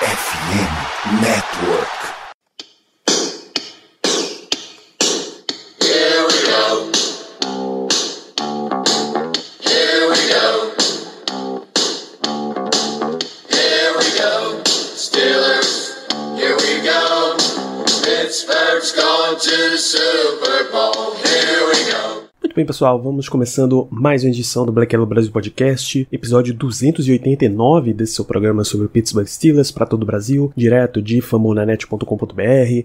FM Network. Bem, pessoal, vamos começando mais uma edição do Black Yellow Brasil Podcast, episódio 289 desse seu programa sobre o Pittsburgh Steelers para todo o Brasil, direto de famonanet.com.br,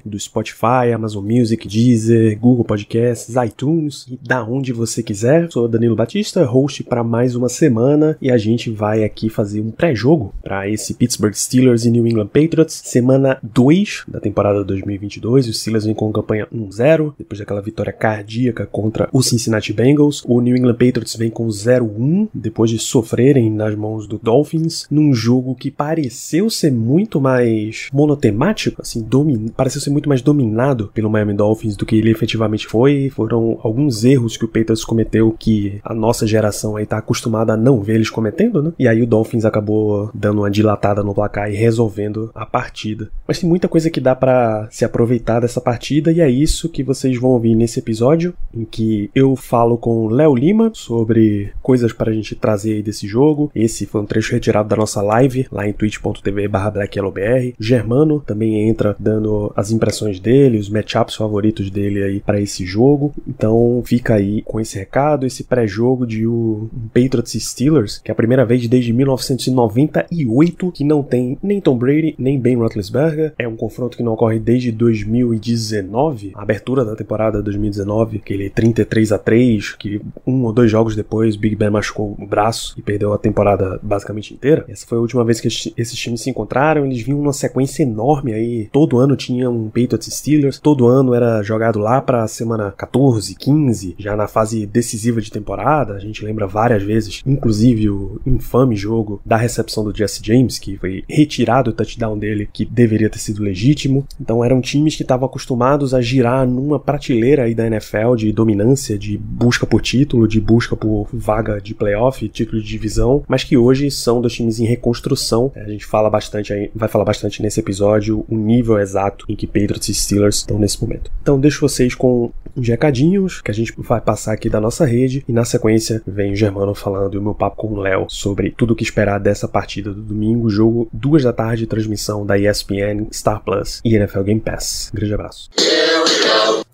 do Spotify, Amazon Music, Deezer, Google Podcasts, iTunes e da onde você quiser. Sou Danilo Batista, host para mais uma semana e a gente vai aqui fazer um pré-jogo para esse Pittsburgh Steelers e New England Patriots, semana 2 da temporada 2022. Os Steelers vêm com campanha 1-0 depois daquela vitória cardíaca contra o Cincinnati Bengals. O New England Patriots vem com 0-1 depois de sofrerem nas mãos do Dolphins num jogo que pareceu ser muito mais monotemático, assim, domin... pareceu ser muito mais dominado pelo Miami Dolphins do que ele efetivamente foi. Foram alguns erros que o Patriots cometeu que a nossa geração aí tá acostumada a não ver eles cometendo, né? E aí o Dolphins acabou dando uma dilatada no placar e resolvendo a partida. Mas tem muita coisa que dá para se aproveitar dessa partida e é isso que vocês vão ouvir nesse episódio em que eu falo com Léo Lima sobre coisas para a gente trazer aí desse jogo. Esse foi um trecho retirado da nossa live lá em twitch.tv blackyellowbr. Germano também entra dando as impressões dele, os matchups favoritos dele aí para esse jogo. Então fica aí com esse recado, esse pré-jogo de o Patriots Steelers, que é a primeira vez desde 1998 que não tem nem Tom Brady nem Ben Roethlisberger. É um confronto que não ocorre desde 2019, a abertura da temporada 2019, aquele 33 a 3, que um ou dois jogos depois Big Ben machucou o braço e perdeu a temporada basicamente inteira. Essa foi a última vez que esses times se encontraram. Eles vinham numa sequência enorme aí. Todo ano tinha um Patriots Steelers, todo ano era jogado lá para semana 14, 15, já na fase decisiva de temporada. A gente lembra várias vezes, inclusive o infame jogo da recepção do Jesse James, que foi retirado o touchdown dele, que deveria ter sido legítimo. Então eram times que estavam acostumados a girar numa prateleira aí da NFL de dominância, de busca por título, de busca por vaga de playoff, título de divisão, mas que hoje são dos times em reconstrução. A gente fala bastante aí, vai falar bastante nesse episódio o nível exato em que Patriots e Steelers estão nesse momento. Então deixo vocês com uns recadinhos que a gente vai passar aqui da nossa rede e na sequência vem o Germano falando e o meu papo com o Léo sobre tudo o que esperar dessa partida do domingo, jogo duas da tarde, transmissão da ESPN, Star Plus e NFL Game Pass. Um grande abraço.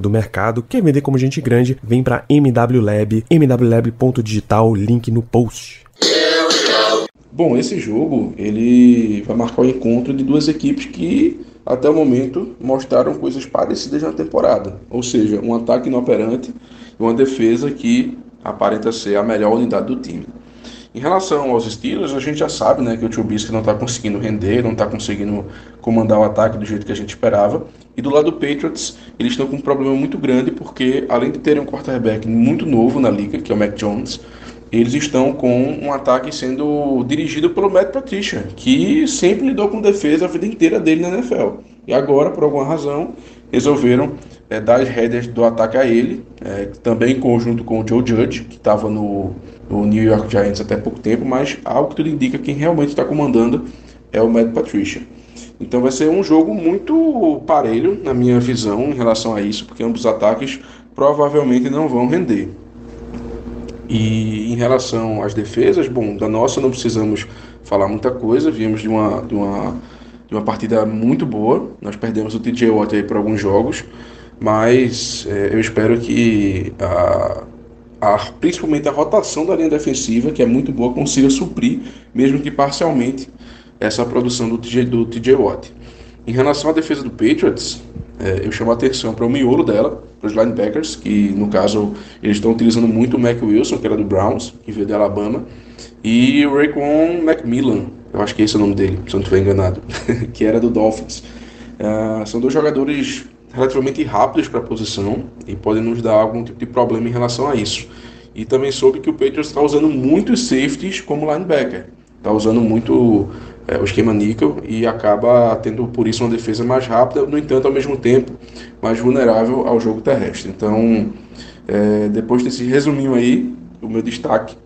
do mercado. Quer vender como gente grande? Vem para MW Lab, mwlab.digital, link no post. Bom, esse jogo ele vai marcar o encontro de duas equipes que até o momento mostraram coisas parecidas na temporada, ou seja, um ataque inoperante e uma defesa que aparenta ser a melhor unidade do time. Em relação aos Steelers, a gente já sabe né, que o Trubisky não está conseguindo render, não está conseguindo comandar o ataque do jeito que a gente esperava. E do lado do Patriots, eles estão com um problema muito grande porque, além de terem um quarterback muito novo na liga, que é o Mac Jones, eles estão com um ataque sendo dirigido pelo Matt Patricia, que sempre lidou com defesa a vida inteira dele na NFL. E agora, por alguma razão, resolveram é, dar as rédeas do ataque a ele, é, também em conjunto com o Joe Judge, que estava no, no New York Giants até pouco tempo, mas algo que tudo indica quem realmente está comandando é o Matt Patricia. Então vai ser um jogo muito parelho, na minha visão, em relação a isso, porque ambos os ataques provavelmente não vão render. E em relação às defesas, bom, da nossa não precisamos falar muita coisa, viemos de uma, de uma de uma partida muito boa. Nós perdemos o TJ Watt aí por alguns jogos, mas é, eu espero que a, a, principalmente a rotação da linha defensiva, que é muito boa, consiga suprir, mesmo que parcialmente, essa produção do TJ, do TJ Watt. Em relação à defesa do Patriots, é, eu chamo a atenção para o miolo dela, para os linebackers, que no caso eles estão utilizando muito o Mac Wilson, que era do Browns, que veio de Alabama, e o Raekwon Macmillan, eu acho que esse é o nome dele, se eu não estiver enganado, que era do Dolphins. Uh, são dois jogadores relativamente rápidos para a posição e podem nos dar algum tipo de problema em relação a isso. E também soube que o Patriots está usando muitos safeties como linebacker. Está usando muito é, o esquema níquel e acaba tendo por isso uma defesa mais rápida, no entanto, ao mesmo tempo, mais vulnerável ao jogo terrestre. Então, é, depois desse resuminho aí, o meu destaque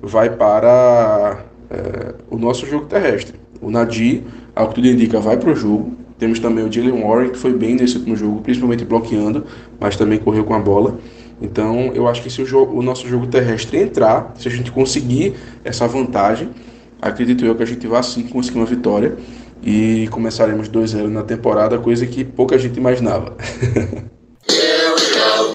vai para é, o nosso jogo terrestre. O Nadir, ao que tudo indica, vai para o jogo. Temos também o Jalen Warren, que foi bem nesse último jogo, principalmente bloqueando, mas também correu com a bola. Então, eu acho que se o, jogo, o nosso jogo terrestre entrar, se a gente conseguir essa vantagem, acredito eu que a gente vai sim conseguir uma vitória e começaremos 2-0 na temporada, coisa que pouca gente imaginava.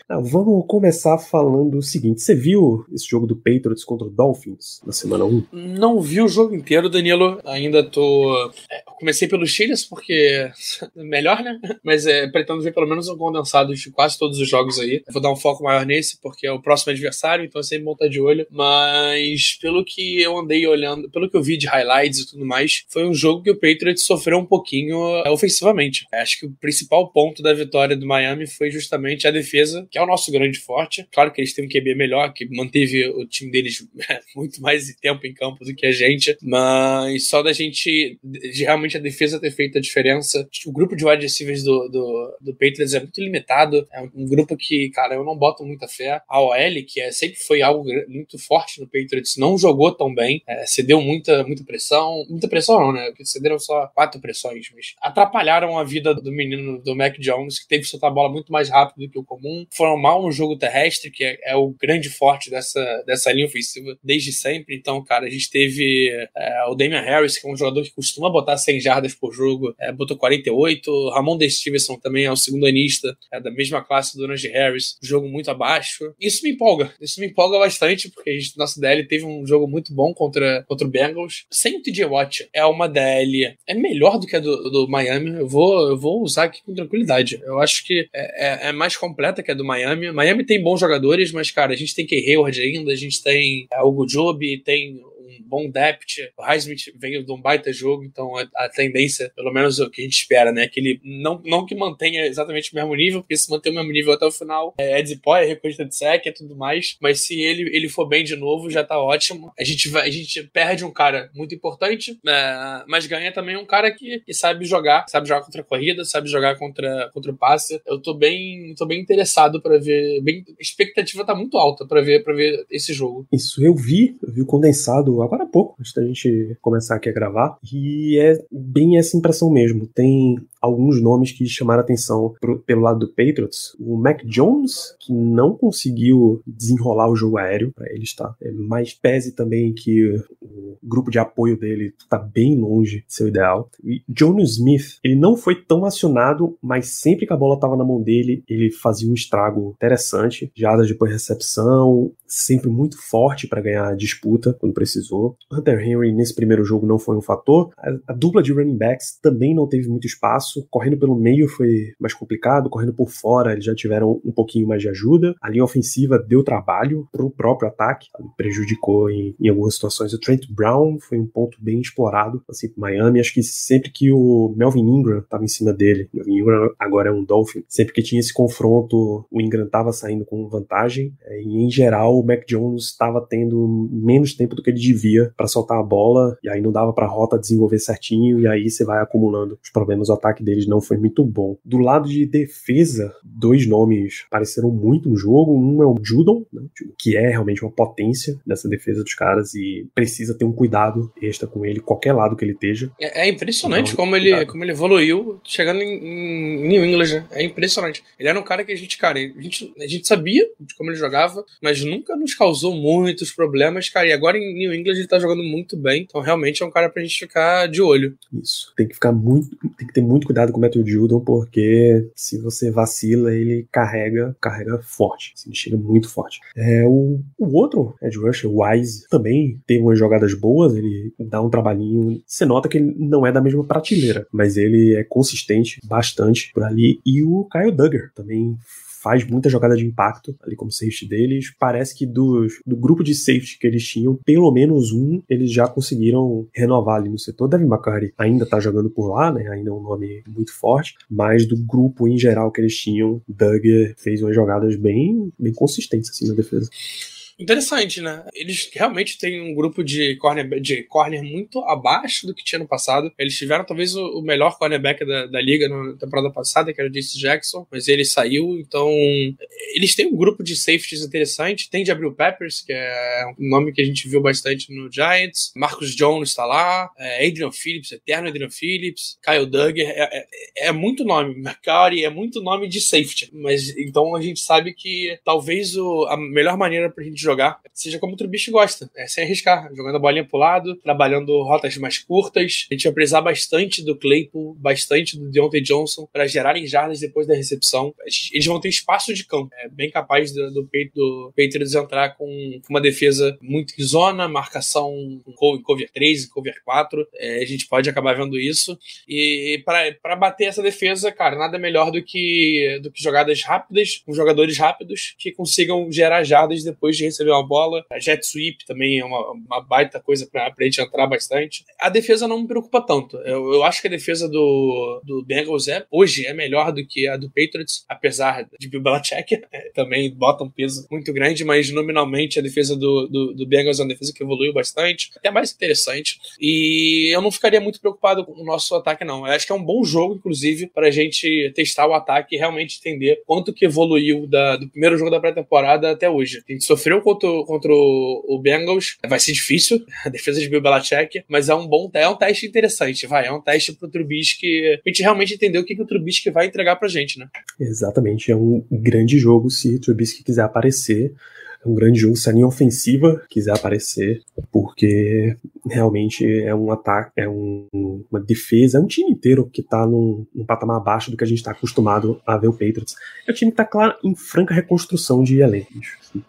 Não, vamos começar falando o seguinte: você viu esse jogo do Patriots contra o Dolphins na semana 1? Não vi o jogo inteiro, Danilo. Ainda tô. É, comecei pelos Chiles, porque melhor, né? Mas é, pretendo ver pelo menos um condensado de quase todos os jogos aí. Vou dar um foco maior nesse, porque é o próximo adversário, então é sempre bom estar de olho. Mas pelo que eu andei olhando, pelo que eu vi de highlights e tudo mais, foi um jogo que o Patriots sofreu um pouquinho é, ofensivamente. Acho que o principal ponto da vitória do Miami foi justamente a defesa, que é o nosso grande forte. Claro que eles têm um QB melhor, que manteve o time deles muito mais tempo em campo do que a gente, mas só da gente, de realmente a defesa ter feito a diferença. O grupo de wide receivers do, do, do Patriots é muito limitado, é um grupo que, cara, eu não boto muita fé. A OL, que é, sempre foi algo muito forte no Patriots, não jogou tão bem, é, cedeu muita, muita pressão, muita pressão não, né? Porque cederam só quatro pressões, mas atrapalharam a vida do menino do Mac Jones, que teve que soltar a bola muito mais rápido do que o comum. Foram foram mal no jogo terrestre, que é, é, o grande forte dessa, dessa linha ofensiva desde sempre. Então, cara, a gente teve é, o Damian Harris, que é um jogador que costuma botar 100 jardas por jogo, é, botou 48. Ramon De Stevenson também é o segundo anista, é da mesma classe do Najee Harris, jogo muito abaixo. Isso me empolga, isso me empolga bastante, porque a gente, nossa DL teve um jogo muito bom contra, contra o Bengals. Sem o TJ Watt, é uma DL é melhor do que a do, do Miami. Eu vou, eu vou usar aqui com tranquilidade. Eu acho que é, é, é mais completa que a do Miami Miami. Miami tem bons jogadores, mas, cara, a gente tem Key Hayward ainda, a gente tem é, Hugo Job, tem bom depth. O Highsmith veio de um baita jogo, então a, tendência, pelo menos o que a gente espera, né? Que ele não, não que mantenha exatamente o mesmo nível, porque se manter o mesmo nível até o final é Poy, é recordista de sec e tudo mais. Mas se ele, ele for bem de novo, já tá ótimo. A gente, vai, a gente perde um cara muito importante, é, mas ganha também um cara que, que, sabe jogar, sabe jogar contra a corrida, sabe jogar contra, contra o passe. Eu tô bem, tô bem interessado para ver. Bem, a expectativa tá muito alta para ver, pra ver esse jogo. Isso eu vi, eu vi o condensado agora há pouco, antes da gente começar aqui a gravar, e é bem essa impressão mesmo. Tem alguns nomes que chamaram atenção pro, pelo lado do Patriots. O Mac Jones, que não conseguiu desenrolar o jogo aéreo para ele estar. É, mais pese também que o grupo de apoio dele está bem longe de seu ideal. E Jonas Smith, ele não foi tão acionado, mas sempre que a bola estava na mão dele, ele fazia um estrago interessante. Jadas depois recepção, sempre muito forte para ganhar a disputa quando precisou. Hunter Henry nesse primeiro jogo não foi um fator. A, a dupla de running backs também não teve muito espaço. Correndo pelo meio foi mais complicado, correndo por fora eles já tiveram um pouquinho mais de ajuda. A linha ofensiva deu trabalho para o próprio ataque, prejudicou em, em, algumas situações. O Trent Brown foi um ponto bem explorado assim, Miami. Acho que sempre que o Melvin Ingram estava em cima dele, Melvin Ingram agora é um Dolphin, sempre que tinha esse confronto, o Ingram estava saindo com vantagem. É, e em geral, o Mac Jones estava tendo menos tempo do que ele devia para soltar a bola, e aí não dava para a rota desenvolver certinho, e aí você vai acumulando os problemas do ataque deles não foi muito bom. Do lado de defesa, dois nomes apareceram muito no jogo. Um é o Judon, né, que é realmente uma potência dessa defesa dos caras e precisa ter um cuidado extra com ele, qualquer lado que ele esteja. É, é impressionante como ele, como ele evoluiu chegando em, em New England. Né? É impressionante. Ele era um cara que a gente, cara, a gente, a gente sabia de como ele jogava, mas nunca nos causou muitos problemas, cara. E agora em New England ele tá jogando muito bem. Então realmente é um cara pra gente ficar de olho. Isso. Tem que ficar muito. Tem que ter muito cuidado com o Matthew Judon, porque se você vacila, ele carrega, carrega forte. Assim, chega muito forte. É, o, o outro Ed Rusher, Wise, também teve umas jogadas boas, ele dá um trabalhinho. Você nota que ele não é da mesma prateleira, mas ele é consistente bastante por ali. E o Kyle Duggar também faz muita jogada de impacto ali como safety deles. Parece que dos, do grupo de safety que eles tinham, pelo menos um eles já conseguiram renovar ali no setor. Devin McCarty ainda tá jogando por lá, né? Ainda é um nome muito forte, mas do grupo em geral que eles tinham, Doug fez umas jogadas bem, bem consistentes assim na defesa. Interessante, né? Eles realmente têm um grupo de corner, de corner muito abaixo do que tinha no passado. Eles tiveram talvez o, melhor cornerback da, da liga na temporada passada, que era o Jace Jackson, mas ele saiu, então eles têm um grupo de safeties interessante. Tem Jabril Peppers, que é um nome que a gente viu bastante no Giants. Marcus Jones está lá. É Adrian Phillips, eterno Adrian Phillips. Kyle Duggar. É, é, é muito nome. McCarty é muito nome de safety. Mas então a gente sabe que talvez o, a melhor maneira pra gente jogar, seja como o Trubisky gosta, é sem arriscar, jogando a bolinha pro lado, trabalhando rotas mais curtas. A gente vai precisar bastante do Claypool, bastante do Deontay Johnson para gerarem jardas depois da recepção. Eles vão ter espaço de campo. É bem capaz do, do, do Patriots entrar com uma defesa muito em zona, marcação em cover 3 e cover 4. É, a gente pode acabar vendo isso. E para bater essa defesa, cara, nada melhor do que, do que jogadas rápidas, com jogadores rápidos que consigam gerar jardas depois de receber receber uma bola. A jet sweep também é uma, uma baita coisa pra, pra gente entrar bastante. A defesa não me preocupa tanto. Eu, eu acho que a defesa do, do Bengals é, hoje é melhor do que a do Patriots, apesar de Bill Belichick é, também bota um peso muito grande, mas nominalmente a defesa do, do, do Bengals é uma defesa que evoluiu bastante, até mais interessante. E eu não ficaria muito preocupado com o nosso ataque, não. Eu acho que é um bom jogo, inclusive, pra gente testar o ataque e realmente entender quanto que evoluiu da, do primeiro jogo da pré-temporada até hoje. A gente sofreu contra, contra o Bengals. Vai ser difícil, a defesa de Bill Belichick, mas é um bom é um teste interessante, vai. É um teste pro Trubisky, a gente realmente entender o que, que o Trubisky vai entregar pra gente, né? Exatamente, é um grande jogo se o Trubisky quiser aparecer. É um grande jogo se a linha ofensiva quiser aparecer, porque realmente é um ataque, é um, uma defesa, é um time inteiro que tá num, num patamar abaixo do que a gente tá acostumado a ver o Patriots. É um time que tá, claro, em franca reconstrução de elenco.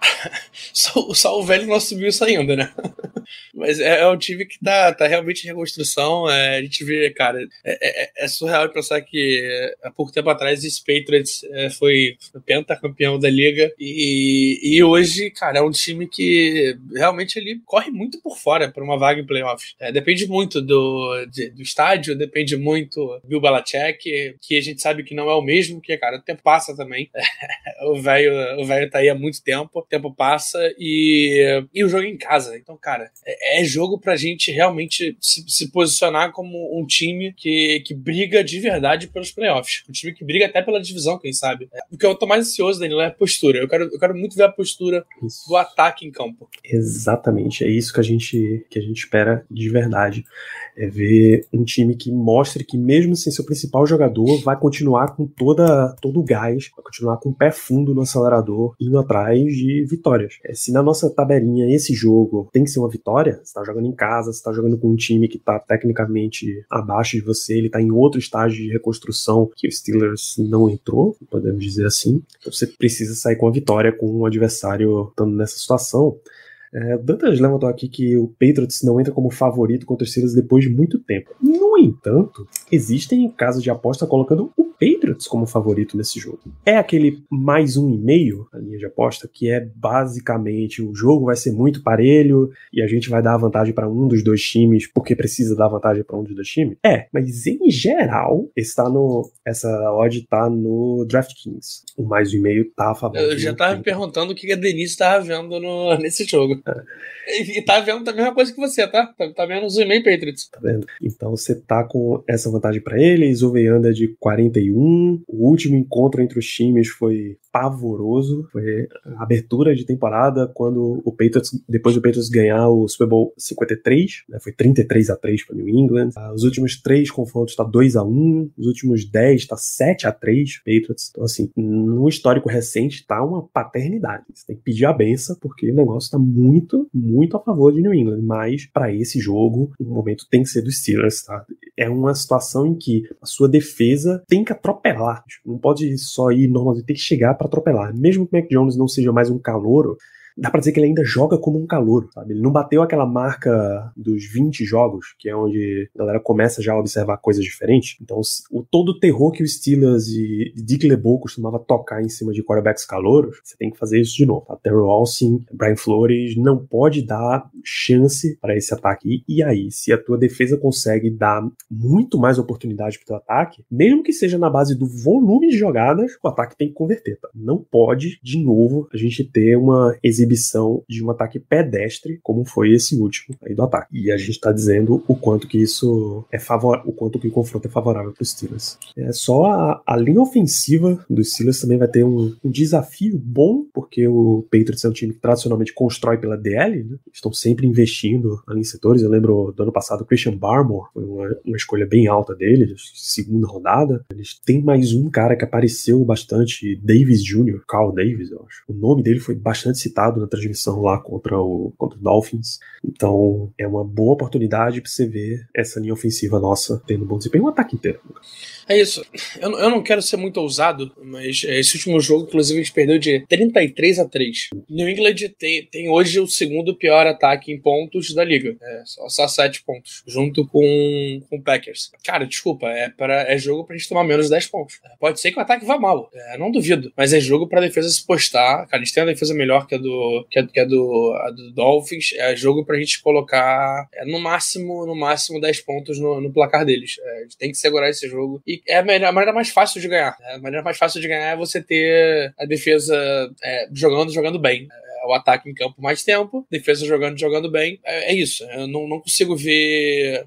só, só, o velho não subiu isso ainda, né? Mas é, é, um time que tá, tá realmente em reconstrução. É, a gente vê, cara, é, é, é surreal pensar que há pouco tempo atrás esse Patriots é, foi pentacampeão da liga e, e hoje, cara, é um time que realmente ele corre muito por fora para uma vaga em playoffs. É, depende muito do, de, do estádio, depende muito do Belichick, que a gente sabe que não é o mesmo, que, cara, o tempo passa também. o velho o velho tá aí há muito tempo, o tempo passa e, e o jogo é em casa. Então, cara, é, é jogo pra gente realmente se, se, posicionar como um time que, que briga de verdade pelos playoffs. Um time que briga até pela divisão, quem sabe. É, o que eu tô mais ansioso, Danilo, é a postura. Eu quero, eu quero muito ver a postura isso. do ataque em campo. Exatamente, é isso que a gente, que a gente espera de verdade. É ver um time que mostre que, mesmo sem seu principal jogador, vai continuar com toda, todo o gás, vai continuar com o pé fundo no acelerador, indo atrás de vitórias. É, se na nossa tabelinha esse jogo tem que ser uma vitória, você tá jogando em casa, você tá jogando com um time que tá tecnicamente abaixo de você, ele tá em outro estágio de reconstrução que o Steelers não entrou, podemos dizer assim. Então você precisa sair com a vitória com um adversário estando nessa situação. É, Dantas levantou aqui que o Patriots não entra como favorito os Steelers depois de muito tempo. No entanto, existem casos de aposta colocando o Patriots como favorito nesse jogo. É aquele mais um e meio, a linha de aposta, que é basicamente o jogo vai ser muito parelho e a gente vai dar vantagem para um dos dois times porque precisa dar vantagem para um dos dois times. É, mas em geral, está no essa odd tá no DraftKings. O mais um e meio tá a favor. Eu já tava me perguntando o que a Denise tava vendo no, nesse jogo. É. E, e tá vendo a mesma coisa que você, tá? Tá, tá vendo os e meio Patriots. Tá vendo? Então você tá com essa vantagem para eles, o anda de 41. O último encontro entre os times foi pavoroso. Foi a abertura de temporada quando o Patriots, depois do Patriots ganhar o Super Bowl 53, né, foi 33 a 3 para New England. Ah, os últimos três confrontos tá 2 a 1, os últimos 10 tá 7 a 3 Patriots. Então assim, no histórico recente tá uma paternidade. Você tem que pedir a benção porque o negócio tá muito, muito a favor de New England, mas para esse jogo, o momento tem que ser dos Steelers, tá? É uma situação em que a sua defesa tem que atropelar, não pode só ir normalmente, tem que chegar para atropelar. Mesmo que o Mac Jones não seja mais um calouro, dá pra dizer que ele ainda joga como um calouro, sabe? Ele não bateu aquela marca dos 20 jogos, que é onde a galera começa já a observar coisas diferentes. Então, o todo o terror que o Steelers e Dick LeBeau costumava tocar em cima de quarterbacks calouros, você tem que fazer isso de novo. A Terrell Austin, Brian Flores não pode dar chance para esse ataque. E aí, se a tua defesa consegue dar muito mais oportunidade pro teu ataque, mesmo que seja na base do volume de jogadas, o ataque tem que converter, tá? Não pode, de novo, a gente ter uma exibição exibição de um ataque pedestre, como foi esse último aí do ataque. E a gente está dizendo o quanto que isso é favorável, o quanto que o confronto é favorável para os Steelers. É só a, a, linha ofensiva dos Steelers também vai ter um, um, desafio bom, porque o Patriots é um time que tradicionalmente constrói pela DL, né? estão sempre investindo ali em setores. Eu lembro do ano passado, Christian Barmore foi uma, uma escolha bem alta dele, segunda rodada. Eles têm mais um cara que apareceu bastante, Davis Jr., Carl Davis, eu acho. O nome dele foi bastante citado na transmissão lá contra o, contra o Dolphins. Então é uma boa oportunidade para você ver essa linha ofensiva nossa tendo bom desempenho, um ataque inteiro. É isso. Eu, eu não quero ser muito ousado, mas esse último jogo, inclusive, a gente perdeu de 33 a 3. New England tem, tem hoje o segundo pior ataque em pontos da liga. É, só, só 7 pontos. Junto com, com o Packers. Cara, desculpa, é, pra, é jogo pra gente tomar menos de 10 pontos. Pode ser que o ataque vá mal. É, não duvido. Mas é jogo pra defesa se postar. Cara, a gente tem uma defesa melhor que a do, que a, que a do, do Dolphins. É jogo pra gente colocar é, no máximo no máximo 10 pontos no, no placar deles. É, a gente tem que segurar esse jogo. E é a, a maneira mais fácil de ganhar. A maneira mais fácil de ganhar é você ter a defesa é, jogando, jogando bem o ataque em campo mais tempo, defesa jogando, jogando bem. É, é isso. Eu não, não, consigo ver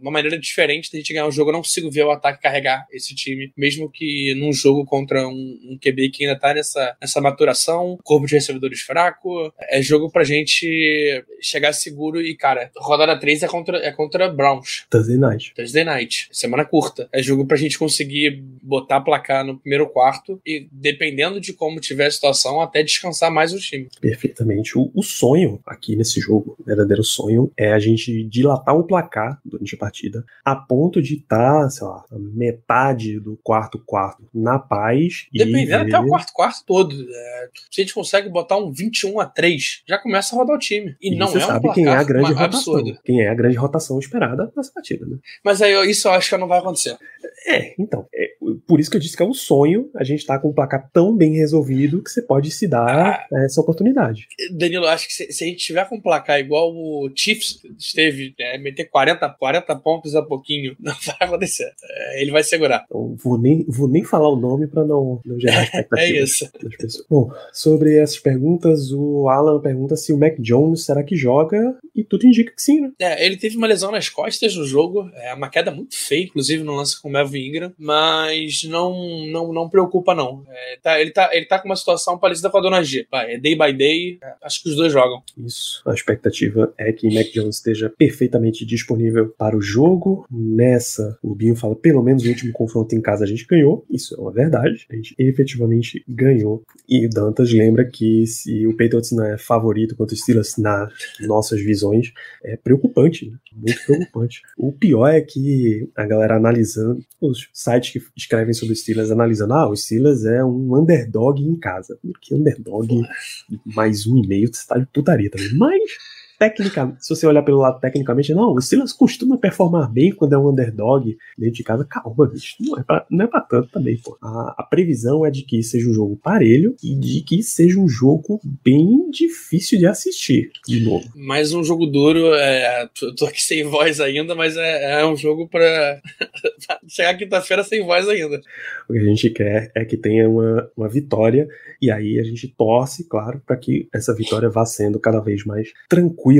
uma maneira diferente de a gente ganhar o jogo. Eu não consigo ver o ataque carregar esse time, mesmo que num jogo contra um, um QB que ainda tá nessa, nessa maturação, corpo de recebedores fraco. É jogo pra gente chegar seguro e, cara, rodada 3 é contra, é contra Browns. Thursday night. Thursday night. Semana curta. É jogo pra gente conseguir botar placar no primeiro quarto e, dependendo de como tiver a situação, até descansar mais o time perfeitamente. O, o, sonho aqui nesse jogo, o verdadeiro sonho, é a gente dilatar o placar durante a partida a ponto de estar, tá, sei lá, metade do quarto quarto na paz. Dependendo ver... até o quarto quarto todo. É, se a gente consegue botar um 21 a 3, já começa a rodar o time. E, e não você é um sabe quem é a grande rotação. Absurdo. Quem é a grande rotação esperada nessa partida, né? Mas aí isso eu acho que não vai acontecer. É, então. É, por isso que eu disse que é um sonho a gente estar tá com um placar tão bem resolvido que você pode se dar ah, essa oportunidade. Danilo, acho que se, se, a gente tiver com um placar igual o Chiefs esteve, é, meter 40, 40 pontos a pouquinho, não vai acontecer. É, ele vai segurar. Então, vou, nem, vou nem falar o nome para não, não gerar expectativa. é isso. Bom, sobre essas perguntas, o Alan pergunta se o Mac Jones será que joga e tudo indica que sim, né? É, ele teve uma lesão nas costas no jogo, é uma queda muito feia, inclusive no lance com o Melvin Ingram, mas não não, não preocupa não. É, tá, ele, tá, ele tá com uma situação parecida com a Dona G. Vai, é day by day, acho que os dois jogam. Isso. A expectativa é que Mac Jones esteja perfeitamente disponível para o jogo. Nessa, o Binho fala, pelo menos o último confronto em casa a gente ganhou. Isso é uma verdade. A gente efetivamente ganhou. E o Dantas lembra que se o Patriots não é favorito contra o Steelers nas nossas visões, é preocupante. Né? Muito preocupante. o pior é que a galera analisando, os sites que escrevem sobre o Steelers analisando, ah, o Steelers é um underdog em casa. Que underdog mais um e meio, você tá de putaria também. Mas tecnicamente, se você olhar pelo lado tecnicamente, não, o Steelers costuma performar bem quando é um underdog dentro de casa. Calma, bicho, não é pra, não é pra tanto também, pô. A, a previsão é de que seja um jogo parelho e de que seja um jogo bem difícil de assistir, de novo. Mais um jogo duro, é, tô aqui sem voz ainda, mas é, é um jogo pra chegar quinta-feira sem voz ainda. O que a gente quer é que tenha uma, uma vitória e aí a gente torce, claro, para que essa vitória vá sendo cada vez mais tranquila.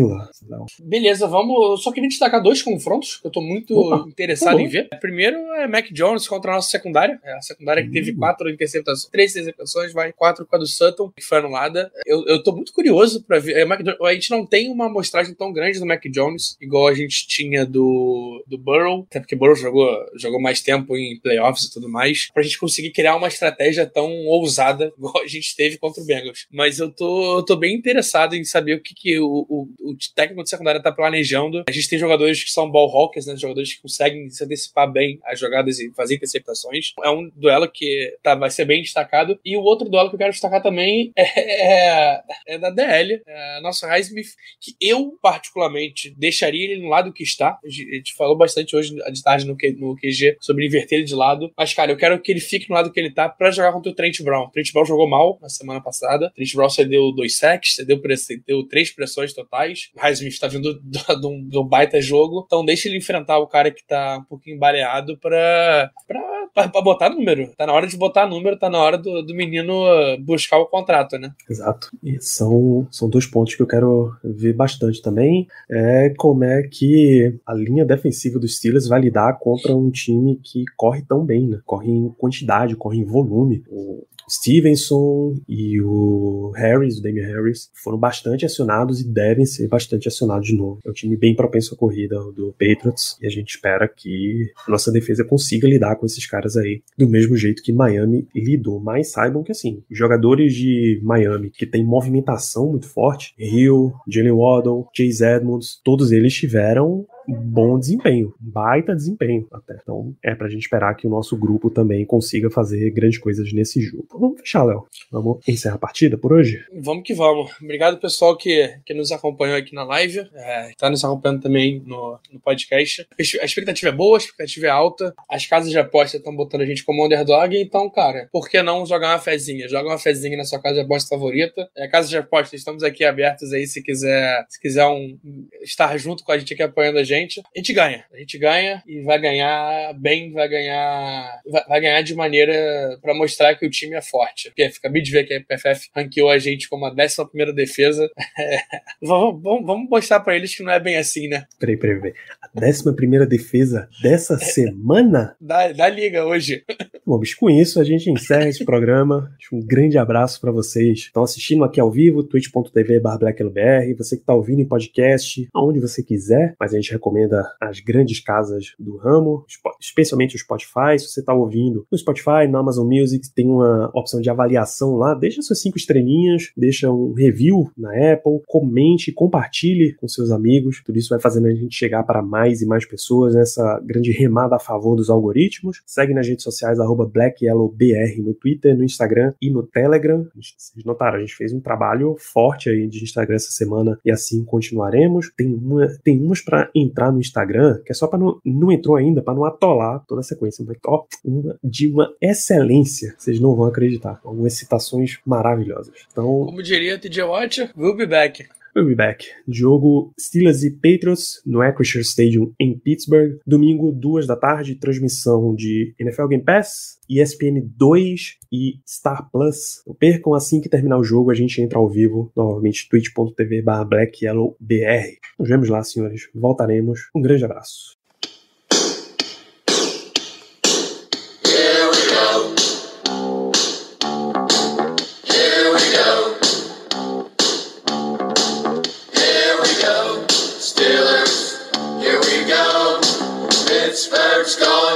Beleza, vamos. Eu só queria destacar dois confrontos que eu tô muito Opa, interessado em ver. Primeiro é Mac Jones contra a nossa secundária. É a secundária que teve hum. quatro interceptações, três interceptações, vai quatro com a do Sutton, que foi anulada. Eu, eu tô muito curioso para ver. É, Mac, a gente não tem uma amostragem tão grande do Mac Jones, igual a gente tinha do, do Burrow, até porque Burrow jogou, jogou mais tempo em playoffs e tudo mais, pra gente conseguir criar uma estratégia tão ousada igual a gente teve contra o Bengals. Mas eu tô, eu tô bem interessado em saber o que, que o, o, o técnico de secundária tá planejando. A gente tem jogadores que são ball hawkers, né? Jogadores que conseguem se antecipar bem as jogadas e fazer interceptações. É um duelo que tá, vai ser bem destacado. E o outro duelo que eu quero destacar também é, é da DL, é nossa Highsmith, que eu, particularmente, deixaria ele no lado que está. A gente falou bastante hoje de tarde no, no QG sobre inverter ele de lado. Mas, cara, eu quero que ele fique no lado que ele tá pra jogar contra o Trent Brown. O Trent Brown jogou mal na semana passada. Trent Brown cedeu dois sacks, cedeu, cedeu três pressões totais. O Highsmith tá vindo de um, um baita jogo. Então deixa ele enfrentar o cara que tá um pouquinho baleado pra, pra, pra, pra, botar número. Tá na hora de botar número, tá na hora do, do menino buscar o contrato, né? Exato. E são, são dois pontos que eu quero ver bastante também. É como é que a linha defensiva dos Steelers vai lidar contra um time que corre tão bem, né? Corre em quantidade, corre em volume. O Stevenson e o Harris, o Damian Harris, foram bastante acionados e devem ser bastante acionados de novo. É um time bem propenso à corrida do Patriots e a gente espera que nossa defesa consiga lidar com esses caras aí do mesmo jeito que Miami lidou. Mas saibam que assim, os jogadores de Miami que tem movimentação muito forte, Hill, Jalen Waddle, Chase Edmonds, todos eles tiveram bom desempenho, baita desempenho até. Então é pra gente esperar que o nosso grupo também consiga fazer grandes coisas nesse jogo. Então, vamos fechar, Léo. Vamos encerrar a partida por hoje? Vamos que vamos. Obrigado, pessoal, que, que nos acompanhou aqui na live. É, tá nos acompanhando também no, no podcast. A expectativa é boa, a expectativa é alta. As casas de aposta estão botando a gente como underdog, então, cara, por que não jogar uma fezinha? Joga uma fezinha na sua casa de aposta favorita. É, casa de aposta, estamos aqui abertos aí se quiser, se quiser um, estar junto com a gente aqui apoiando a gente gente, a gente ganha. A gente ganha e vai ganhar bem, vai ganhar. Vai, ganhar de maneira para mostrar que o time é forte. Porque fica bem de ver que a PFF ranqueou a gente como a 11 primeira defesa. vamos, vamos, vamos mostrar para eles que não é bem assim, né? Peraí, peraí, peraí. A 11 primeira defesa dessa semana? Da, da liga hoje. Bom, bicho, com isso a gente encerra esse programa. Um grande abraço para vocês. Estão assistindo aqui ao vivo, twitch.tv BlackLBR. Você que está ouvindo em podcast, aonde você quiser, mas a gente recomenda as grandes casas do ramo, especialmente o Spotify. Se você está ouvindo no Spotify, na Amazon Music, tem uma opção de avaliação lá. Deixa suas cinco estrelinhas, deixa um review na Apple, comente, compartilhe com seus amigos. Tudo isso vai fazendo a gente chegar para mais e mais pessoas nessa grande remada a favor dos algoritmos. Segue nas redes sociais, BlackYellowBR no Twitter, no Instagram e no Telegram. Vocês notaram, a gente fez um trabalho forte aí de Instagram essa semana e assim continuaremos. Tem, uma, tem umas para entrar no Instagram que é só para não, não entrou ainda, para não atolar toda a sequência. Mas, ó, uma de uma excelência. Vocês não vão acreditar. Algumas citações maravilhosas. Então, como diria TJ Watt, we'll be back. We'll be back. Jogo Steelers e Patriots no Acrisure Stadium em Pittsburgh. Domingo, duas da tarde, transmissão de NFL Game Pass, ESPN 2 e Star Plus. Não percam assim que terminar o jogo, a gente entra ao vivo novamente twitch.tv blackyellowbr. Nos vemos lá, senhores. Voltaremos. Um grande abraço.